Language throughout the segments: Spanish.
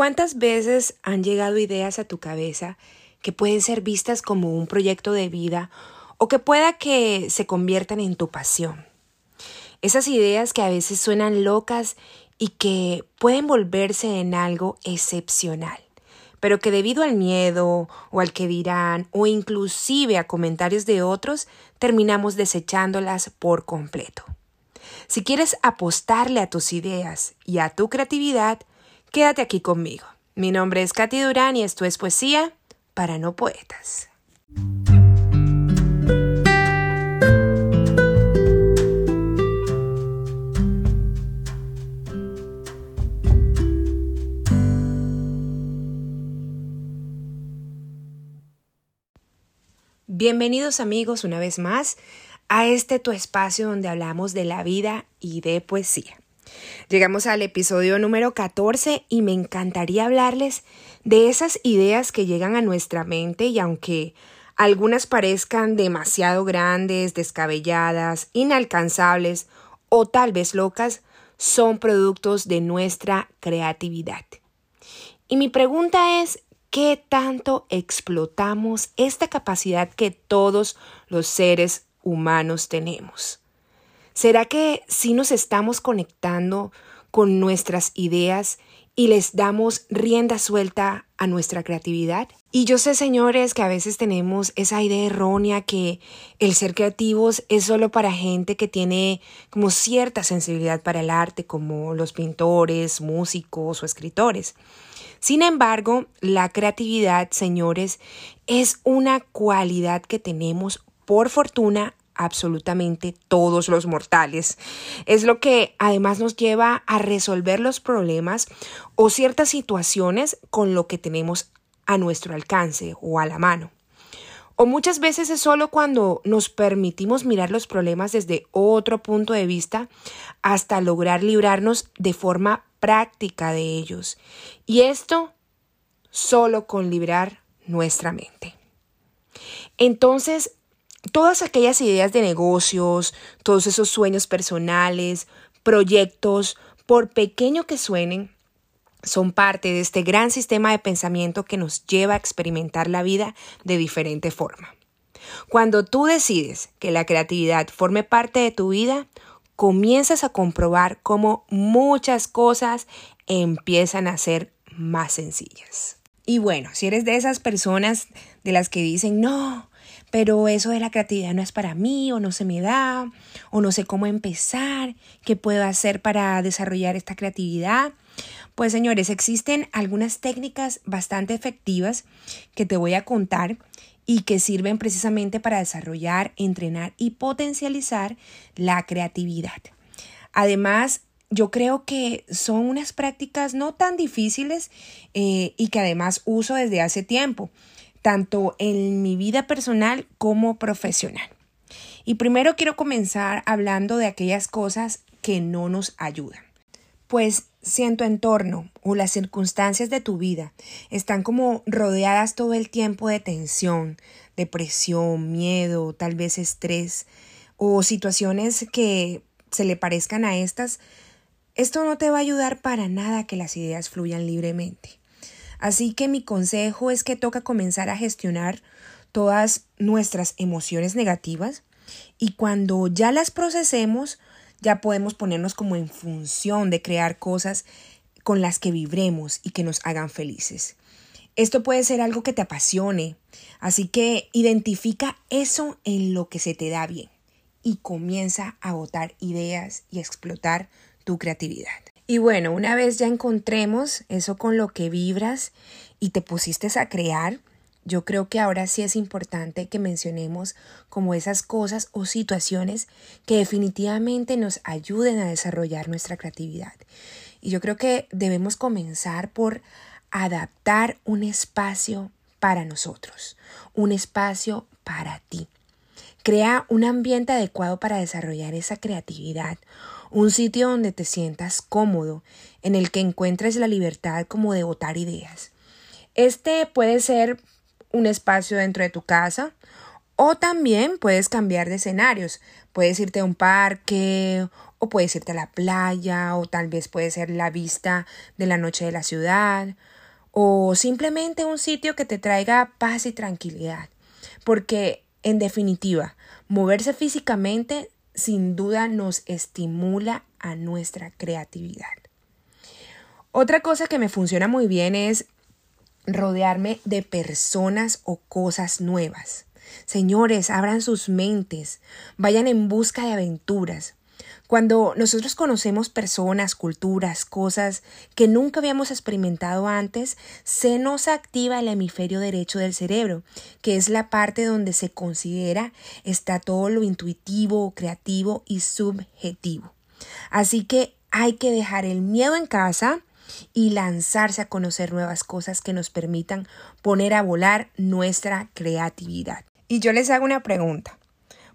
¿Cuántas veces han llegado ideas a tu cabeza que pueden ser vistas como un proyecto de vida o que pueda que se conviertan en tu pasión? Esas ideas que a veces suenan locas y que pueden volverse en algo excepcional, pero que debido al miedo o al que dirán o inclusive a comentarios de otros terminamos desechándolas por completo. Si quieres apostarle a tus ideas y a tu creatividad, quédate aquí conmigo. Mi nombre es Katy Durán y esto es Poesía para no poetas. Bienvenidos amigos una vez más a este tu espacio donde hablamos de la vida y de poesía. Llegamos al episodio número 14 y me encantaría hablarles de esas ideas que llegan a nuestra mente y aunque algunas parezcan demasiado grandes, descabelladas, inalcanzables o tal vez locas, son productos de nuestra creatividad. Y mi pregunta es, ¿qué tanto explotamos esta capacidad que todos los seres humanos tenemos. ¿Será que si nos estamos conectando con nuestras ideas y les damos rienda suelta a nuestra creatividad? Y yo sé, señores, que a veces tenemos esa idea errónea que el ser creativos es solo para gente que tiene como cierta sensibilidad para el arte, como los pintores, músicos o escritores. Sin embargo, la creatividad, señores, es una cualidad que tenemos por fortuna absolutamente todos los mortales. Es lo que además nos lleva a resolver los problemas o ciertas situaciones con lo que tenemos a nuestro alcance o a la mano. O muchas veces es solo cuando nos permitimos mirar los problemas desde otro punto de vista hasta lograr librarnos de forma práctica de ellos. Y esto solo con librar nuestra mente. Entonces, todas aquellas ideas de negocios, todos esos sueños personales, proyectos, por pequeño que suenen, son parte de este gran sistema de pensamiento que nos lleva a experimentar la vida de diferente forma. Cuando tú decides que la creatividad forme parte de tu vida, comienzas a comprobar cómo muchas cosas empiezan a ser más sencillas. Y bueno, si eres de esas personas de las que dicen, no, pero eso de la creatividad no es para mí o no se me da o no sé cómo empezar, qué puedo hacer para desarrollar esta creatividad. Pues señores, existen algunas técnicas bastante efectivas que te voy a contar y que sirven precisamente para desarrollar, entrenar y potencializar la creatividad. Además, yo creo que son unas prácticas no tan difíciles eh, y que además uso desde hace tiempo tanto en mi vida personal como profesional. Y primero quiero comenzar hablando de aquellas cosas que no nos ayudan. Pues si en tu entorno o las circunstancias de tu vida están como rodeadas todo el tiempo de tensión, depresión, miedo, tal vez estrés o situaciones que se le parezcan a estas, esto no te va a ayudar para nada que las ideas fluyan libremente. Así que mi consejo es que toca comenzar a gestionar todas nuestras emociones negativas y cuando ya las procesemos, ya podemos ponernos como en función de crear cosas con las que vibremos y que nos hagan felices. Esto puede ser algo que te apasione, así que identifica eso en lo que se te da bien y comienza a botar ideas y explotar tu creatividad. Y bueno, una vez ya encontremos eso con lo que vibras y te pusiste a crear, yo creo que ahora sí es importante que mencionemos como esas cosas o situaciones que definitivamente nos ayuden a desarrollar nuestra creatividad. Y yo creo que debemos comenzar por adaptar un espacio para nosotros, un espacio para ti. Crea un ambiente adecuado para desarrollar esa creatividad, un sitio donde te sientas cómodo, en el que encuentres la libertad como de votar ideas. Este puede ser un espacio dentro de tu casa o también puedes cambiar de escenarios. Puedes irte a un parque o puedes irte a la playa, o tal vez puede ser la vista de la noche de la ciudad, o simplemente un sitio que te traiga paz y tranquilidad. Porque, en definitiva, moverse físicamente sin duda nos estimula a nuestra creatividad. Otra cosa que me funciona muy bien es rodearme de personas o cosas nuevas. Señores, abran sus mentes, vayan en busca de aventuras. Cuando nosotros conocemos personas, culturas, cosas que nunca habíamos experimentado antes, se nos activa el hemisferio derecho del cerebro, que es la parte donde se considera está todo lo intuitivo, creativo y subjetivo. Así que hay que dejar el miedo en casa y lanzarse a conocer nuevas cosas que nos permitan poner a volar nuestra creatividad. Y yo les hago una pregunta.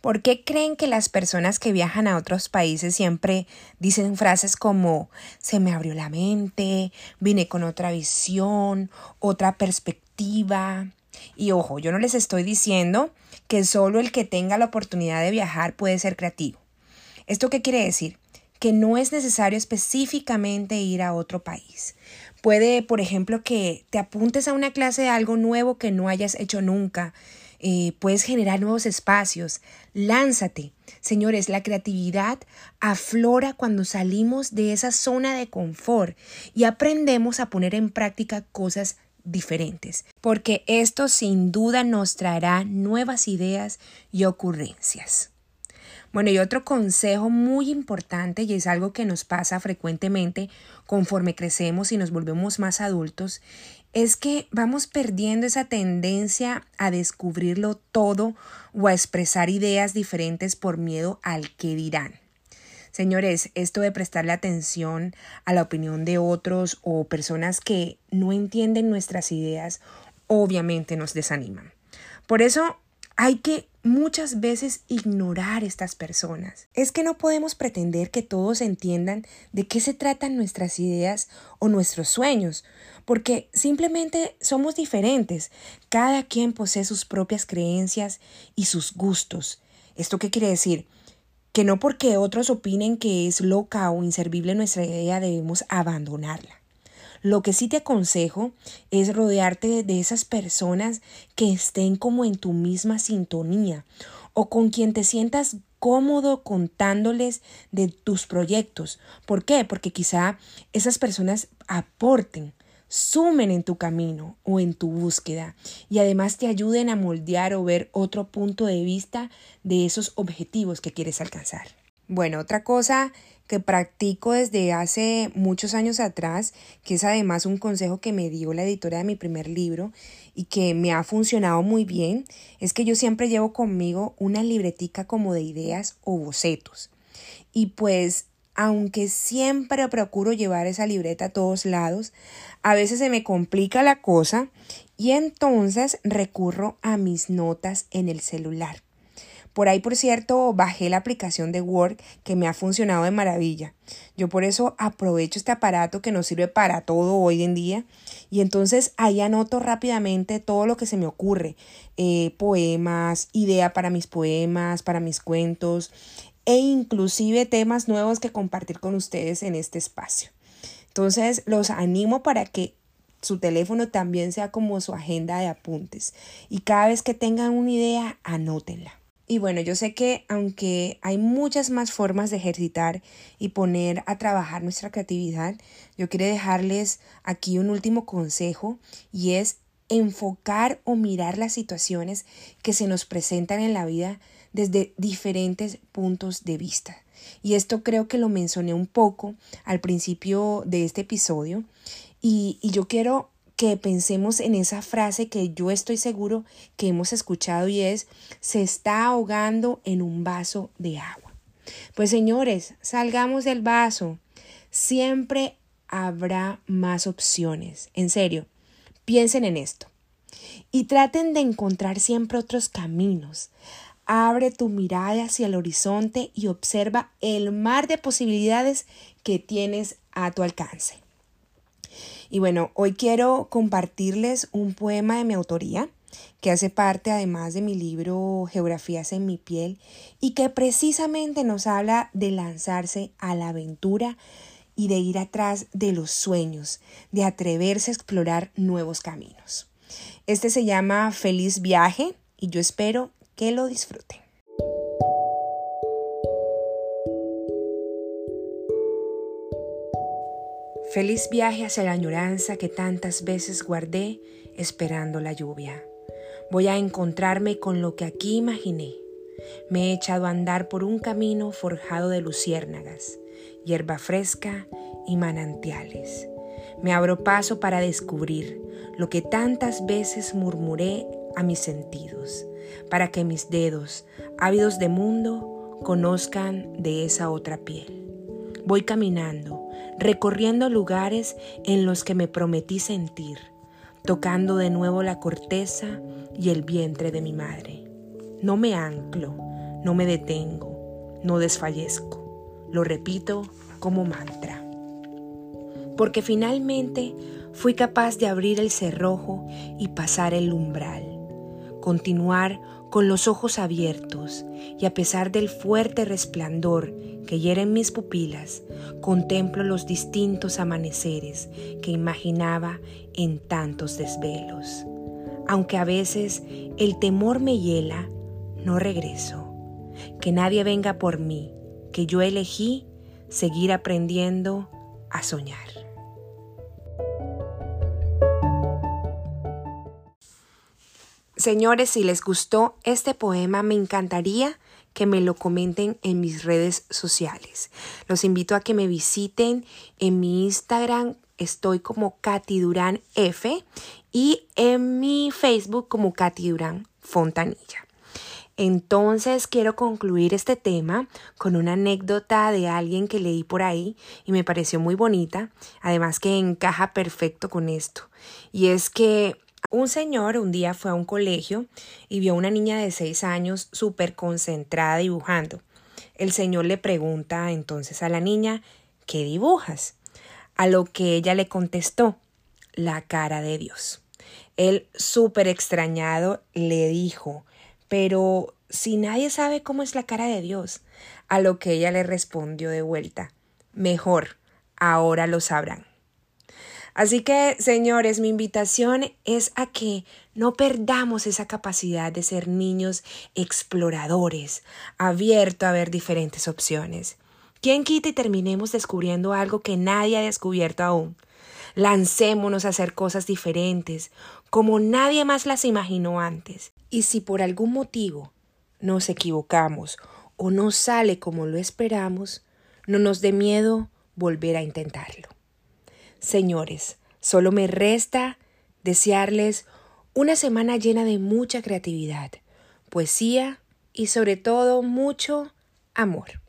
¿Por qué creen que las personas que viajan a otros países siempre dicen frases como se me abrió la mente, vine con otra visión, otra perspectiva? Y ojo, yo no les estoy diciendo que solo el que tenga la oportunidad de viajar puede ser creativo. ¿Esto qué quiere decir? Que no es necesario específicamente ir a otro país. Puede, por ejemplo, que te apuntes a una clase de algo nuevo que no hayas hecho nunca eh, puedes generar nuevos espacios. Lánzate. Señores, la creatividad aflora cuando salimos de esa zona de confort y aprendemos a poner en práctica cosas diferentes, porque esto sin duda nos traerá nuevas ideas y ocurrencias. Bueno, y otro consejo muy importante, y es algo que nos pasa frecuentemente conforme crecemos y nos volvemos más adultos, es que vamos perdiendo esa tendencia a descubrirlo todo o a expresar ideas diferentes por miedo al que dirán. Señores, esto de prestarle atención a la opinión de otros o personas que no entienden nuestras ideas, obviamente nos desaniman. Por eso hay que muchas veces ignorar estas personas. Es que no podemos pretender que todos entiendan de qué se tratan nuestras ideas o nuestros sueños, porque simplemente somos diferentes. Cada quien posee sus propias creencias y sus gustos. ¿Esto qué quiere decir? Que no porque otros opinen que es loca o inservible nuestra idea debemos abandonarla. Lo que sí te aconsejo es rodearte de esas personas que estén como en tu misma sintonía o con quien te sientas cómodo contándoles de tus proyectos. ¿Por qué? Porque quizá esas personas aporten, sumen en tu camino o en tu búsqueda y además te ayuden a moldear o ver otro punto de vista de esos objetivos que quieres alcanzar. Bueno, otra cosa que practico desde hace muchos años atrás, que es además un consejo que me dio la editora de mi primer libro y que me ha funcionado muy bien, es que yo siempre llevo conmigo una libretica como de ideas o bocetos. Y pues aunque siempre procuro llevar esa libreta a todos lados, a veces se me complica la cosa y entonces recurro a mis notas en el celular. Por ahí, por cierto, bajé la aplicación de Word que me ha funcionado de maravilla. Yo por eso aprovecho este aparato que nos sirve para todo hoy en día y entonces ahí anoto rápidamente todo lo que se me ocurre. Eh, poemas, idea para mis poemas, para mis cuentos e inclusive temas nuevos que compartir con ustedes en este espacio. Entonces los animo para que su teléfono también sea como su agenda de apuntes y cada vez que tengan una idea, anótenla. Y bueno, yo sé que aunque hay muchas más formas de ejercitar y poner a trabajar nuestra creatividad, yo quiero dejarles aquí un último consejo y es enfocar o mirar las situaciones que se nos presentan en la vida desde diferentes puntos de vista. Y esto creo que lo mencioné un poco al principio de este episodio y, y yo quiero que pensemos en esa frase que yo estoy seguro que hemos escuchado y es se está ahogando en un vaso de agua. Pues señores, salgamos del vaso. Siempre habrá más opciones. En serio, piensen en esto. Y traten de encontrar siempre otros caminos. Abre tu mirada hacia el horizonte y observa el mar de posibilidades que tienes a tu alcance. Y bueno, hoy quiero compartirles un poema de mi autoría que hace parte además de mi libro Geografías en mi piel y que precisamente nos habla de lanzarse a la aventura y de ir atrás de los sueños, de atreverse a explorar nuevos caminos. Este se llama Feliz viaje y yo espero que lo disfruten. Feliz viaje hacia la añoranza que tantas veces guardé esperando la lluvia. Voy a encontrarme con lo que aquí imaginé. Me he echado a andar por un camino forjado de luciérnagas, hierba fresca y manantiales. Me abro paso para descubrir lo que tantas veces murmuré a mis sentidos, para que mis dedos, ávidos de mundo, conozcan de esa otra piel. Voy caminando, recorriendo lugares en los que me prometí sentir, tocando de nuevo la corteza y el vientre de mi madre. No me anclo, no me detengo, no desfallezco. Lo repito como mantra. Porque finalmente fui capaz de abrir el cerrojo y pasar el umbral, continuar con los ojos abiertos y a pesar del fuerte resplandor que hieren mis pupilas, contemplo los distintos amaneceres que imaginaba en tantos desvelos. Aunque a veces el temor me hiela, no regreso. Que nadie venga por mí, que yo elegí seguir aprendiendo a soñar. Señores, si les gustó este poema, me encantaría que me lo comenten en mis redes sociales. Los invito a que me visiten en mi Instagram, estoy como Katy Durán F y en mi Facebook como Katy Durán Fontanilla. Entonces quiero concluir este tema con una anécdota de alguien que leí por ahí y me pareció muy bonita, además que encaja perfecto con esto. Y es que un señor un día fue a un colegio y vio a una niña de seis años súper concentrada dibujando. El señor le pregunta entonces a la niña ¿Qué dibujas? A lo que ella le contestó la cara de Dios. Él, súper extrañado, le dijo Pero si nadie sabe cómo es la cara de Dios. A lo que ella le respondió de vuelta Mejor, ahora lo sabrán. Así que, señores, mi invitación es a que no perdamos esa capacidad de ser niños exploradores, abiertos a ver diferentes opciones. ¿Quién quita y terminemos descubriendo algo que nadie ha descubierto aún? Lancémonos a hacer cosas diferentes, como nadie más las imaginó antes. Y si por algún motivo nos equivocamos o no sale como lo esperamos, no nos dé miedo volver a intentarlo. Señores, solo me resta desearles una semana llena de mucha creatividad, poesía y sobre todo mucho amor.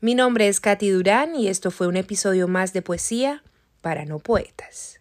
Mi nombre es Katy Durán y esto fue un episodio más de poesía para no poetas.